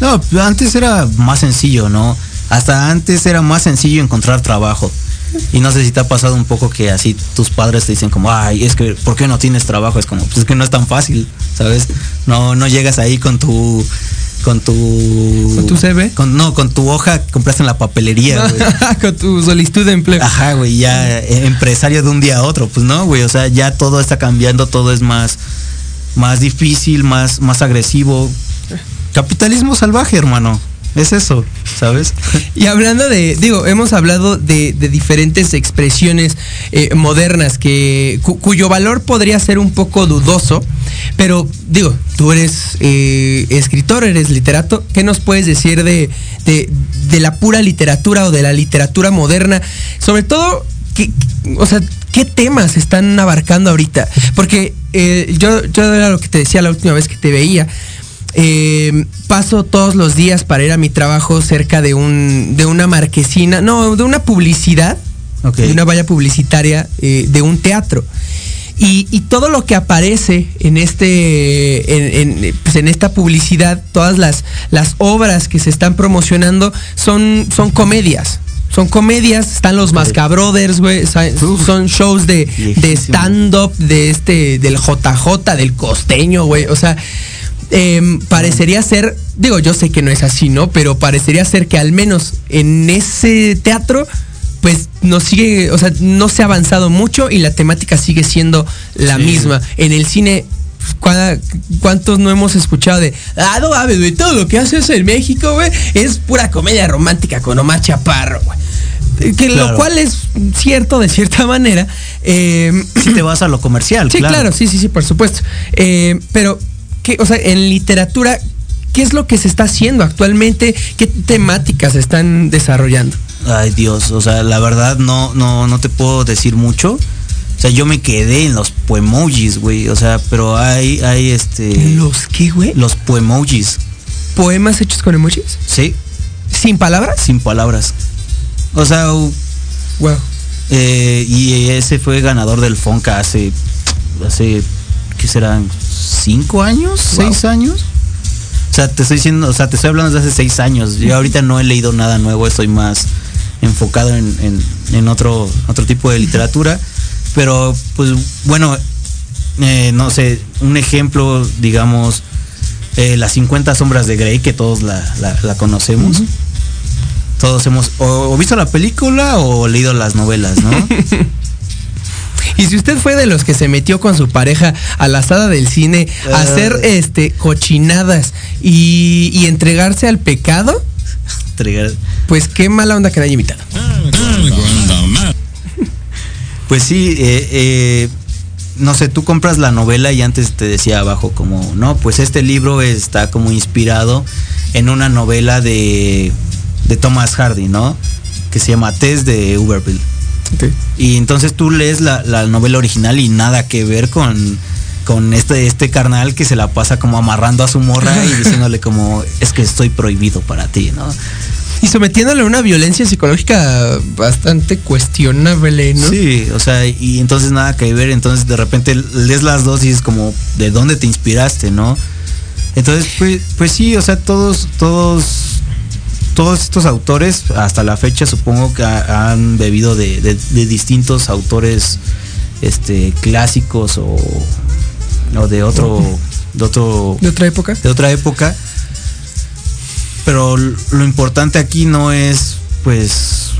No, antes era más sencillo, ¿no? Hasta antes era más sencillo encontrar trabajo. Y no sé si te ha pasado un poco que así tus padres te dicen como, ay, es que, ¿por qué no tienes trabajo? Es como, pues es que no es tan fácil, ¿sabes? No, no llegas ahí con tu, con tu... ¿Con tu CV? Con, no, con tu hoja que compraste en la papelería, güey. Con tu solicitud de empleo. Ajá, güey, ya eh, empresario de un día a otro, pues no, güey, o sea, ya todo está cambiando, todo es más, más difícil, más, más agresivo. Capitalismo salvaje, hermano. Es eso, ¿sabes? Y hablando de, digo, hemos hablado de, diferentes expresiones eh, modernas que cu- cuyo valor podría ser un poco dudoso, pero digo, tú eres eh, escritor, eres literato, ¿qué nos puedes decir de, de, de la pura literatura o de la literatura moderna? Sobre todo, ¿qué, o sea, ¿qué temas están abarcando ahorita? Porque eh, yo, yo era lo que te decía la última vez que te veía. Eh, paso todos los días para ir a mi trabajo cerca de un de una marquesina, no, de una publicidad, de una valla publicitaria eh, de un teatro. Y, y todo lo que aparece en este en, en, pues, en esta publicidad, todas las, las obras que se están promocionando son, son comedias. Son comedias, están los Mascabrothers, güey, son shows de, de stand-up de este, del JJ, del costeño, güey. O sea, em, parecería ser, digo, yo sé que no es así, ¿no? Pero parecería ser que al menos en ese teatro, pues no sigue, o sea, no se ha avanzado mucho y la temática sigue siendo la Sí. misma. En el cine, ¿cuá- ¿cuántos no hemos escuchado de, ah, no mames, güey, todo lo que haces en México, güey, es pura comedia romántica con Omar Chaparro, güey? Que lo cual es cierto de cierta manera. em, Si te vas a lo comercial, Sí, claro. claro. sí, sí, sí, por supuesto. Eh, pero, ¿qué, o sea, en literatura, ¿qué es lo que se está haciendo actualmente? ¿Qué temáticas se están desarrollando? Ay, Dios, o sea, la verdad no, no, no te puedo decir mucho. O sea, yo me quedé en los poemojis, güey. O sea, pero hay, hay este. ¿Los qué, güey? Los poemojis. ¿Poemas hechos con emojis? Sí, ¿Sin palabras? sin palabras. O sea, Wow. eh, y ese fue ganador del Fonca hace, hace, ¿qué serán? ¿Cinco años? Wow. ¿Seis años? O sea, te estoy diciendo, o sea, te estoy hablando desde hace seis años. Yo ahorita no he leído nada nuevo, estoy más enfocado en, en- en otro, otro tipo de literatura. Pero, pues, bueno, eh, no sé, un ejemplo, digamos, eh, las 50 sombras de Grey, que todos la, la- la conocemos. Todos hemos o, o visto la película o leído las novelas, ¿no? Y si usted fue de los que se metió con su pareja a la sala del cine a Ah. hacer este cochinadas y, y entregarse al pecado, pues qué mala onda que no haya invitado. Pues sí, eh, eh, no sé, tú compras la novela y antes te decía abajo como, no, pues este libro está como inspirado en una novela de, de Thomas Hardy, ¿no? Que se llama Tess de Uberville. Y entonces tú lees la, la novela original y nada que ver con, con este, este carnal que se la pasa como amarrando a su morra y diciéndole como, es que estoy prohibido para ti, ¿no? Y sometiéndole a una violencia psicológica bastante cuestionable, ¿no? Sí, o sea, y entonces nada que ver, entonces de repente lees las dos y es como, ¿de dónde te inspiraste, no? Entonces, pues, pues sí, o sea, todos, todos, todos estos autores, hasta la fecha supongo que ha- han bebido de, de- de distintos autores este clásicos o, o de otro, de otro ¿De otra época? de otra época. Pero lo importante aquí no es pues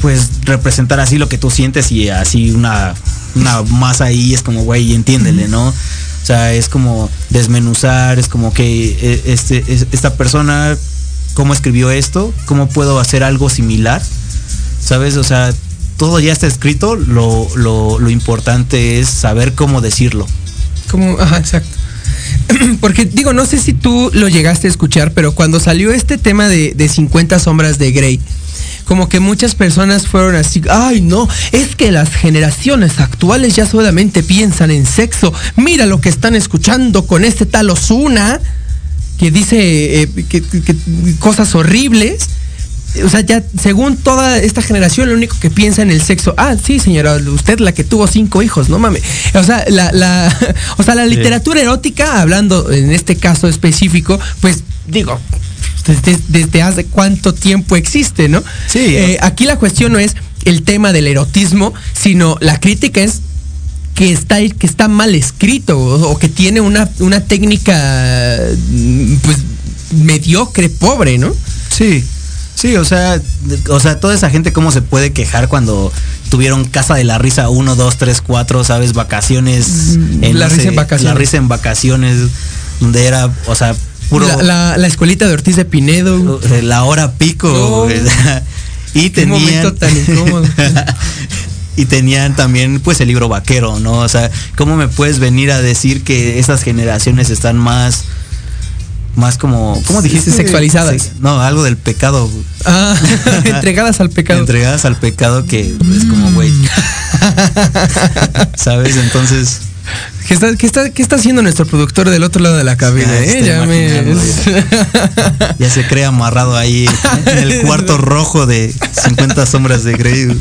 pues representar así lo que tú sientes y así una una masa ahí es como güey entiéndele no o sea es como desmenuzar es como que eh, este es- esta persona cómo escribió esto cómo puedo hacer algo similar sabes o sea todo ya está escrito lo, lo, importante es saber cómo decirlo Como, ajá, exacto. Porque digo, no sé si tú lo llegaste a escuchar, pero cuando salió este tema de, de 50 sombras de Grey, como que muchas personas fueron así, ay no, es que las generaciones actuales ya solamente piensan en sexo. Mira lo que están escuchando con este tal Osuna, que dice eh, que- cosas horribles. O sea, ya según toda esta generación, lo único que piensa en el sexo. Ah, sí, señora, usted la que tuvo cinco hijos, no mames. O sea, la, la, o sea, la literatura erótica, hablando en este caso específico, pues digo, desde, desde hace cuánto tiempo existe, ¿no? Sí. Eh, aquí la cuestión no es el tema del erotismo, sino la crítica es que está, que está mal escrito o, o que tiene una, una técnica pues mediocre, pobre, ¿no? Sí, sí, o sea, o sea, toda esa gente cómo se puede quejar cuando tuvieron casa de la risa 1, 2, 3, 4, sabes, vacaciones. Mm, la risa en vacaciones. La risa en vacaciones, donde era, o sea, puro... La, la- la escuelita de Ortiz de Pinedo. eh, la hora pico. Y Qué momento tenían... tan incómodo. y tenían también pues el libro vaquero, ¿no? O sea, ¿cómo me puedes venir a decir que esas generaciones están más más como ¿cómo dijiste? Sexualizadas. No, algo del pecado. Ah, entregadas al pecado. Entregadas al pecado que es como güey. ¿Sabes? Entonces ¿Qué está, qué, está, ¿Qué está haciendo nuestro productor del otro lado de la cabina? Ya eh? está Ya me- imaginando, ya se cree amarrado ahí en el cuarto rojo de 50 sombras de Grey.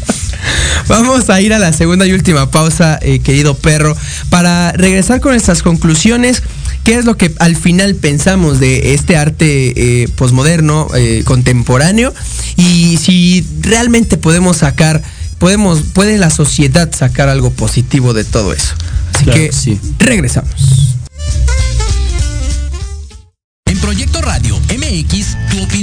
Vamos a ir a la segunda y última pausa, eh, querido perro, para regresar con nuestras conclusiones. ¿Qué es lo que al final pensamos de este arte eh, posmoderno, eh, contemporáneo? Y si realmente podemos sacar, podemos, puede la sociedad sacar algo positivo de todo eso. Así Claro que que sí. regresamos. En Proyecto Radio MX, tu opinión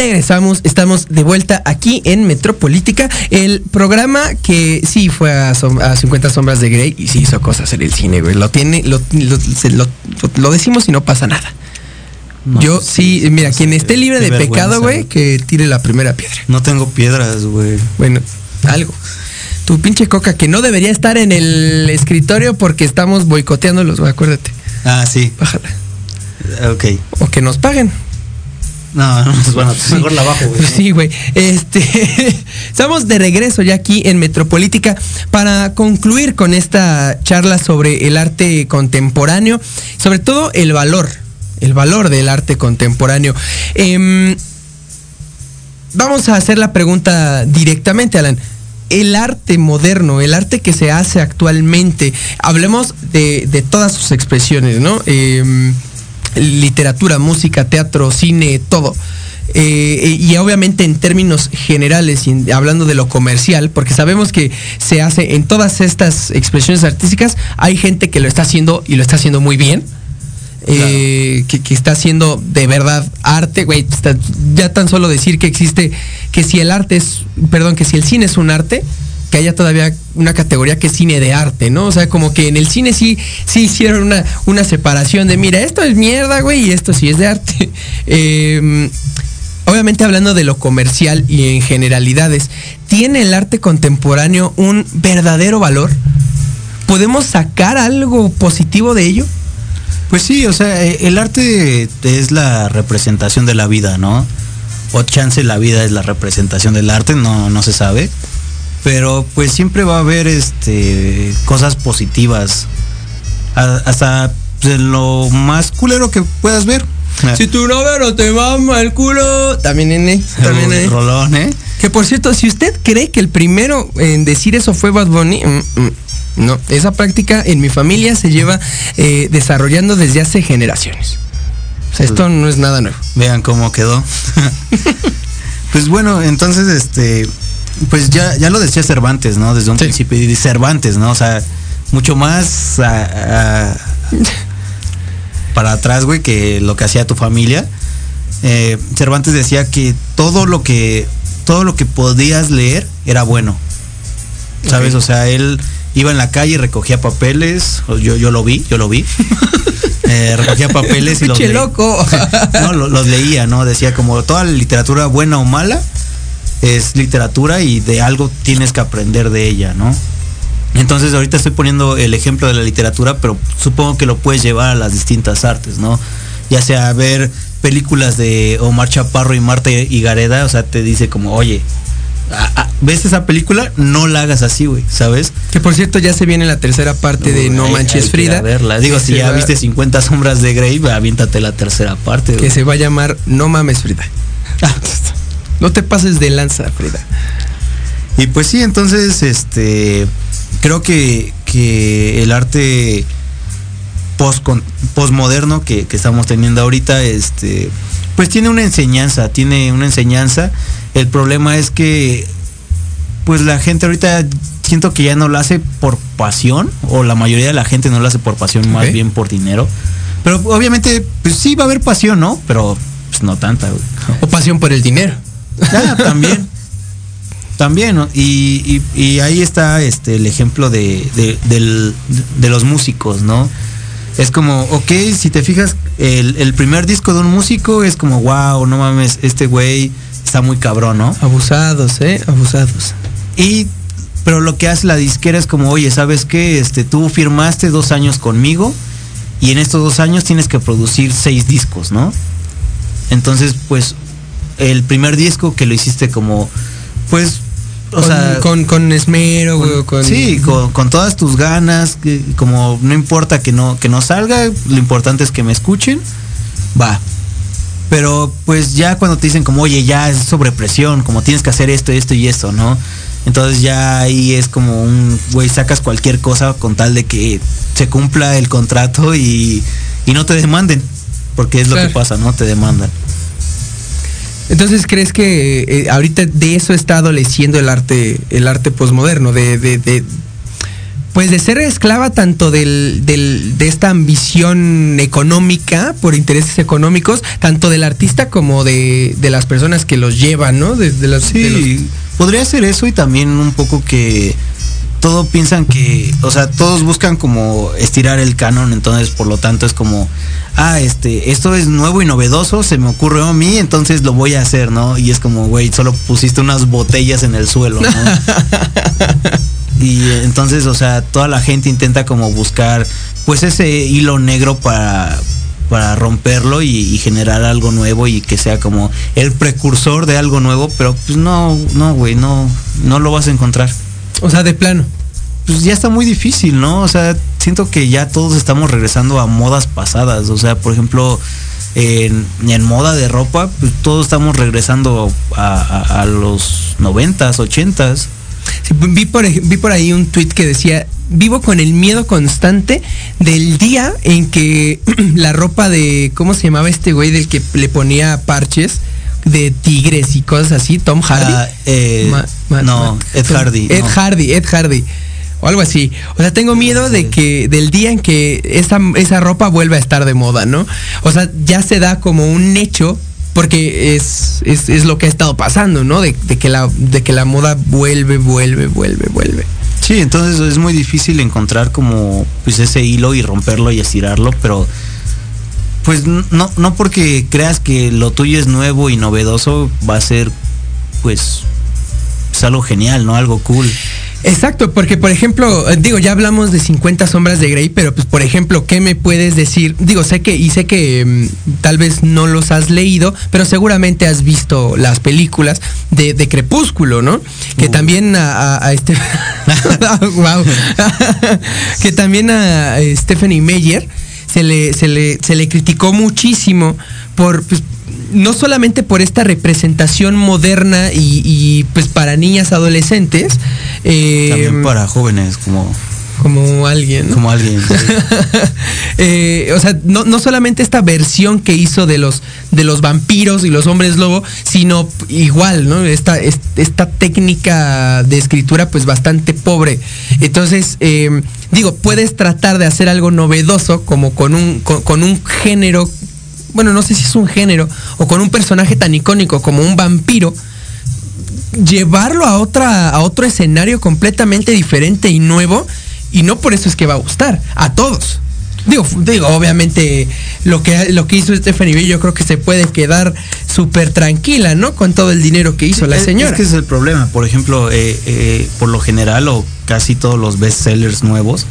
Regresamos, estamos de vuelta aquí en Metropolítica, el programa que sí fue a, som- a 50 sombras de Grey y sí hizo cosas en el cine, güey. Lo tiene, lo, lo- se- lo- lo decimos y no pasa nada. Yo sí, mira, quien esté libre de pecado, güey, güey. que tire la primera piedra. No tengo piedras, güey. Bueno, algo. Tu pinche coca que no debería estar en el escritorio porque estamos boicoteándolos, güey, acuérdate. Ah, sí. Bájala. Ok. O que nos paguen. No, no, bueno, mejor la bajo, güey. Sí, güey. Este, estamos de regreso ya aquí en Metropolítica para concluir con esta charla sobre el arte contemporáneo, sobre todo el valor, el valor del arte contemporáneo. Em, vamos a hacer la pregunta directamente, Alan. El arte moderno, el arte que se hace actualmente, hablemos de, de todas sus expresiones, ¿no? Em, literatura, música, teatro, cine, todo. Eh, y obviamente en términos generales, y hablando de lo comercial, porque sabemos que se hace en todas estas expresiones artísticas, hay gente que lo está haciendo y lo está haciendo muy bien. eh, que, que está haciendo de verdad arte, güey, ya tan solo decir que existe, que si el arte es, perdón, que si el cine es un arte, que haya todavía una categoría que es cine de arte, ¿no? O sea, como que en el cine sí, sí hicieron una, una separación de, mira, esto es mierda, güey, y esto sí es de arte. Eh, obviamente hablando de lo comercial y en generalidades, ¿tiene el arte contemporáneo un verdadero valor? ¿Podemos sacar algo positivo de ello? Pues sí, o sea, eh, el arte es la representación de la vida, ¿no? O chance la vida es la representación del arte, no, no se sabe. Pero pues siempre va a haber este cosas positivas. A- hasta de lo más culero que puedas ver. Si tu novio no te mama el culo, también en también Rolón, ¿eh? Que por cierto, si usted cree que el primero en decir eso fue Bad Bunny, mm, mm, no, esa práctica en mi familia se lleva eh, desarrollando desde hace generaciones. O sea, esto no es nada nuevo. Vean cómo quedó. pues bueno, entonces este pues ya, ya lo decía Cervantes, ¿no? Desde un principio y Cervantes, ¿no? O sea, mucho más a- a- para atrás, güey, que lo que hacía tu familia. Eh, Cervantes decía que todo lo que todo lo que podías leer era bueno. ¿Sabes? O sea, él iba en la calle y recogía papeles. Yo, yo lo vi, yo lo vi. Eh, recogía papeles y los leía. loco. No, lo- los leía, ¿no? Decía como toda la literatura buena o mala es literatura y de algo tienes que aprender de ella, ¿no? Entonces ahorita estoy poniendo el ejemplo de la literatura, pero supongo que lo puedes llevar a las distintas artes, ¿no? Ya sea ver películas de Omar Chaparro y Marta Higareda, o sea, te dice como, oye, ¿ves esa película? No la hagas así, güey, ¿sabes? Que por cierto ya se viene la tercera parte de No Hay- Manches hay Frida. verla. Digo, si ya va- viste 50 sombras de Grey, aviéntate la tercera parte. Que se va a llamar No Mames Frida. no te pases de lanza, Frida. Y pues sí, entonces, este, creo que, que el arte post postmoderno que, que estamos teniendo ahorita, este, pues tiene una enseñanza, tiene una enseñanza. El problema es que, pues la gente ahorita siento que ya no lo hace por pasión, o la mayoría de la gente no lo hace por pasión, más bien por dinero. Pero obviamente, pues sí va a haber pasión, ¿no? Pero pues no tanta, güey. O pasión por el dinero. Ah, también. También, ¿no? y, y- y ahí está este el ejemplo de, de, del- de los músicos, ¿no? Es como, ok, si te fijas, el, el primer disco de un músico es como, wow, no mames, este güey está muy cabrón, ¿no? Abusados, ¿eh? Abusados. Y, pero lo que hace la disquera es como, oye, ¿sabes qué? Este, tú firmaste dos años conmigo y en estos dos años tienes que producir seis discos, ¿no? Entonces, pues, el primer disco que lo hiciste como, pues, o con, sea, con, con esmero, güey, o con... sí, con, con todas tus ganas, que- como no importa que no, que no salga, lo importante es que me escuchen, va. Pero pues ya cuando te dicen como, oye, ya es sobre presión, como tienes que hacer esto, esto y esto, ¿no? Entonces ya ahí es como un, güey, sacas cualquier cosa con tal de que se cumpla el contrato y, y no te demanden, porque es lo que pasa, ¿no? Te demandan. Entonces, ¿crees que eh, ahorita de eso está adoleciendo el arte, el arte posmoderno? De, de, de- pues de ser esclava tanto del, del- de esta ambición económica, por intereses económicos, tanto del artista como de, de las personas que los llevan, ¿no? De, de los- Sí, podría ser eso y también un poco que todo piensan que, o sea, todos buscan como estirar el canon, entonces por lo tanto es como, ah, este, esto es nuevo y novedoso, se me ocurrió a mí, entonces lo voy a hacer, ¿no? Y es como, güey, solo pusiste unas botellas en el suelo, ¿no? y eh, entonces, o sea, toda la gente intenta como buscar, pues ese hilo negro para para romperlo y, y generar algo nuevo y que sea como el precursor de algo nuevo, pero pues no, no, güey, no, no lo vas a encontrar. O sea, de plano. Pues ya está muy difícil, ¿no? O sea, siento que ya todos estamos regresando a modas pasadas. O sea, por ejemplo, en, en moda de ropa, pues todos estamos regresando a, a- a los noventas, ochentas. Sí, vi, por, vi por ahí un tweet que decía, vivo con el miedo constante del día en que la ropa de, ¿cómo se llamaba este güey del que le ponía parches? De tigres y cosas así, Tom Hardy. Ah, eh, Ma- ma- no, ma- Ed Hardy. Ed no. Hardy, Ed Hardy. O algo así. O sea, tengo miedo de que del día en que esa, esa ropa vuelva a estar de moda, ¿no? O sea, ya se da como un hecho, porque es, es, es lo que ha estado pasando, ¿no? De, de que la, de que la moda vuelve, vuelve, vuelve, vuelve. Sí, entonces es muy difícil encontrar como pues ese hilo y romperlo y estirarlo, pero pues no, no porque creas que lo tuyo es nuevo y novedoso va a ser pues, pues algo genial, ¿no? Algo cool. Exacto, porque por ejemplo, eh, digo, ya hablamos de 50 sombras de Grey, pero pues por ejemplo, ¿qué me puedes decir? Digo, sé que, y sé que mm, tal vez no los has leído, pero seguramente has visto las películas de, de Crepúsculo, ¿no? Que también a, a- a este... Que también a Stephanie Meyer se le, se le, se le criticó muchísimo por... pues, no solamente por esta representación moderna y, pues para niñas adolescentes, eh, También para jóvenes como, como alguien, ¿no? como alguien. sí. Eh, o sea, no, no solamente esta versión que hizo de los, de los vampiros y los hombres lobo, sino igual, ¿no? Esta, es- esta técnica de escritura pues bastante pobre. Entonces, eh, digo, puedes tratar de hacer algo novedoso como con un, con, con un género, bueno, no sé si es un género, o con un personaje tan icónico como un vampiro, llevarlo a otra a otro escenario completamente diferente y nuevo y no por eso es que va a gustar a todos digo digo obviamente lo que lo que hizo Stephanie Bell yo creo que se puede quedar súper tranquila no con todo el dinero que hizo la señora Es que ese es el problema. Por ejemplo, eh, eh, por lo general o casi todos los bestsellers nuevos,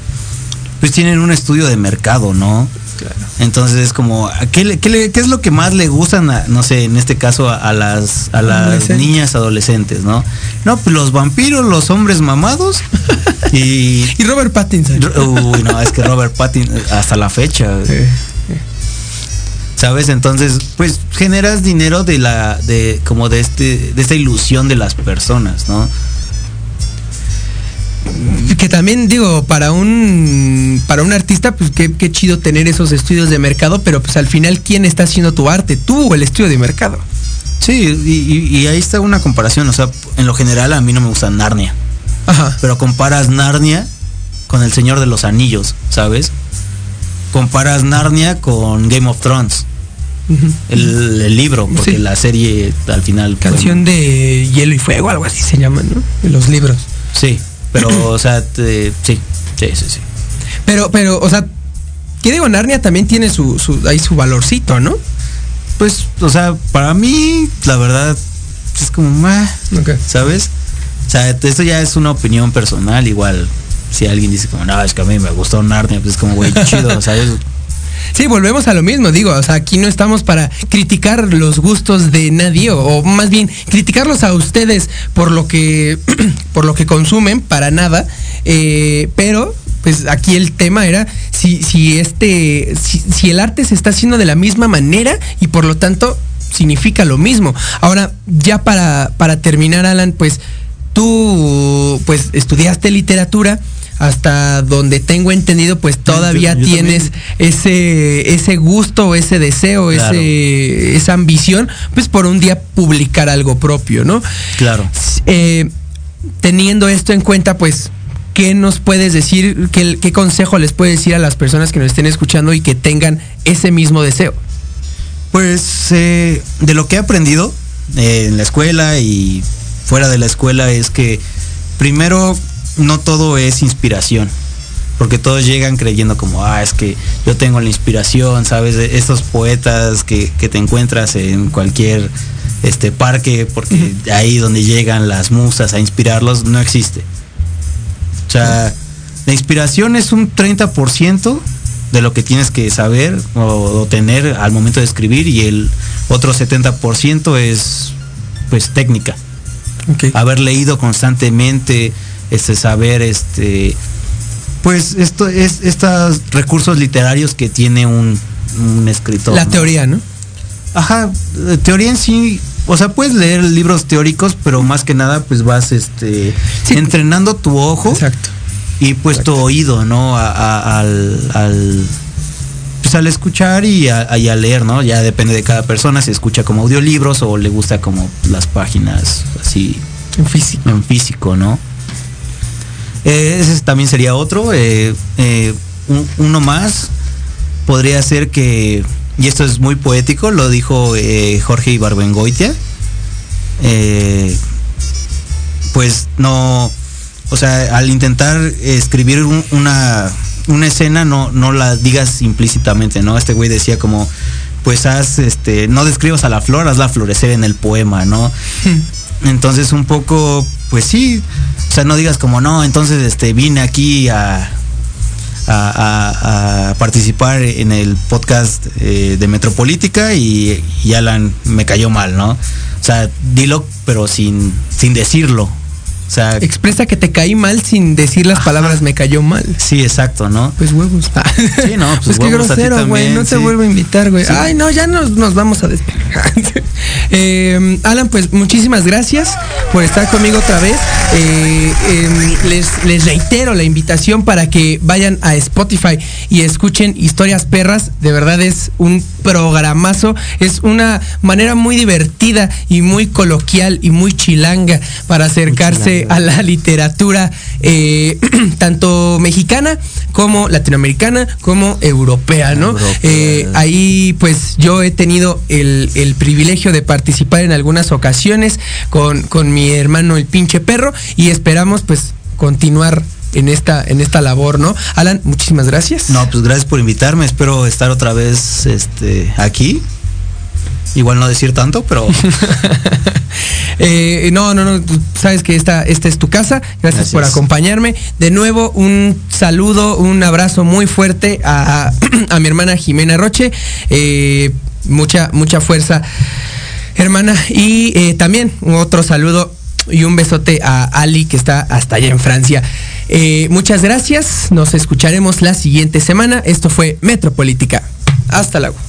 pues tienen un estudio de mercado, ¿no? Entonces es como, ¿a ¿qué, le- qué le- qué es lo que más le gustan, a, no sé, en este caso a, a las, a las Adolescentes. niñas adolescentes, ¿no? No, pues los vampiros, los hombres mamados y... y Robert Pattinson Uy, no, es que Robert Pattinson, hasta la fecha. ¿Sabes? Entonces, pues generas dinero de la, de, como de este, de esta ilusión de las personas, ¿no? que también digo para un para un artista pues qué, qué chido tener esos estudios de mercado pero pues al final quién está haciendo tu arte tú o el estudio de mercado Sí, y, y- y ahí está una comparación, o sea, en lo general a mí no me gusta Narnia, Ajá. pero comparas Narnia con El Señor de los Anillos, ¿sabes? Comparas Narnia con Game of Thrones, el, el libro, porque Sí. la serie al final... fue- canción de hielo y fuego algo así se llaman no De los libros Sí, pero, o sea, te- sí, sí, sí, sí. Pero, pero, o sea, ¿qué digo? Narnia también tiene su, su, ahí su valorcito, ¿no? Pues, o sea, para mí, la verdad, es como. ¿sabes? O sea, esto ya es una opinión personal, igual. Si alguien dice como, no, es que a mí me gustó Narnia, pues es como, güey, chido, ¿sabes? Sí, volvemos a lo mismo, digo, o sea, aquí no estamos para criticar los gustos de nadie, o, o más bien criticarlos a ustedes por lo que, por lo que consumen, para nada, eh, pero pues aquí el tema era si, si este, si, si el arte se está haciendo de la misma manera y por lo tanto significa lo mismo. Ahora, ya para, para terminar, Alan, pues tú pues estudiaste literatura hasta donde tengo entendido pues todavía yo tienes ese ese gusto ese deseo Claro. ese esa ambición pues por un día publicar algo propio no Claro. Eh, teniendo esto en cuenta pues qué nos puedes decir qué, qué consejo les puedes decir a las personas que nos estén escuchando y que tengan ese mismo deseo Pues eh, de lo que he aprendido eh, en la escuela y fuera de la escuela es que primero no todo es inspiración. Porque todos llegan creyendo como, ah, es que yo tengo la inspiración, ¿sabes? Estos poetas que, que te encuentras en cualquier este parque, porque ahí donde llegan las musas a inspirarlos, no existe. O sea, la inspiración es un 30% de lo que tienes que saber o, o tener al momento de escribir y el otro 70% es pues técnica. Haber leído constantemente, este saber este pues esto es estos recursos literarios que tiene un, un escritor. La ¿no? teoría, ¿no? Ajá, eh, teoría en sí, o sea, puedes leer libros teóricos, pero más que nada pues vas este entrenando tu ojo Exacto. y pues tu oído, ¿no? A- a- al, al pues al escuchar y a, y a leer, ¿no? Ya depende de cada persona, si escucha como audiolibros o le gusta como las páginas así En físico. en físico, ¿no? Eh, ese también sería otro. eh, eh, un- uno más podría ser que, y esto es muy poético, lo dijo Jorge Ibarbengoitia, pues no, o sea, al intentar escribir un- una, una escena, no, no la digas implícitamente, ¿no? Este güey decía como, pues haz, este, no describas a la flor, hazla florecer en el poema, ¿no? Entonces un poco, pues sí, o sea, no digas como no, entonces este vine aquí a, a, a- a participar en el podcast eh, de Metropolítica y, y Alan me cayó mal, ¿no? O sea, dilo, pero sin, sin decirlo. O sea, Expresa que te caí mal sin decir las palabras me cayó mal. sí, exacto, ¿no? Pues huevos. Sí, no, pues, Pues qué huevos ti grosero, güey. No te vuelvo a invitar, güey. Sí. Ay, no, ya nos, nos vamos a despedir. Eh, Alan, pues muchísimas gracias por estar conmigo otra vez. Eh, em, les, les reitero la invitación para que vayan a Spotify y escuchen Historias Perras. De verdad es un programazo. Es una manera muy divertida y muy coloquial y muy chilanga para acercarse a la literatura eh, tanto mexicana como latinoamericana como europea, ¿no? Europea. Eh, ahí pues yo he tenido el, el privilegio de participar en algunas ocasiones con, con mi hermano el pinche perro y esperamos pues continuar en esta, en esta labor, ¿no? Alan, muchísimas gracias. No, pues gracias por invitarme. Espero estar otra vez este, aquí. Igual no decir tanto, pero Eh, no, no, no, sabes que esta, esta es tu casa. Gracias, Gracias. por acompañarme. De nuevo, un saludo, un abrazo muy fuerte a, a mi hermana Jimena Roche. Eh, mucha, mucha fuerza, hermana. Y eh, también otro saludo y un besote a Ali que está hasta allá en Francia. Eh, muchas gracias. Nos escucharemos la siguiente semana. Esto fue Metropolítica. Hasta luego.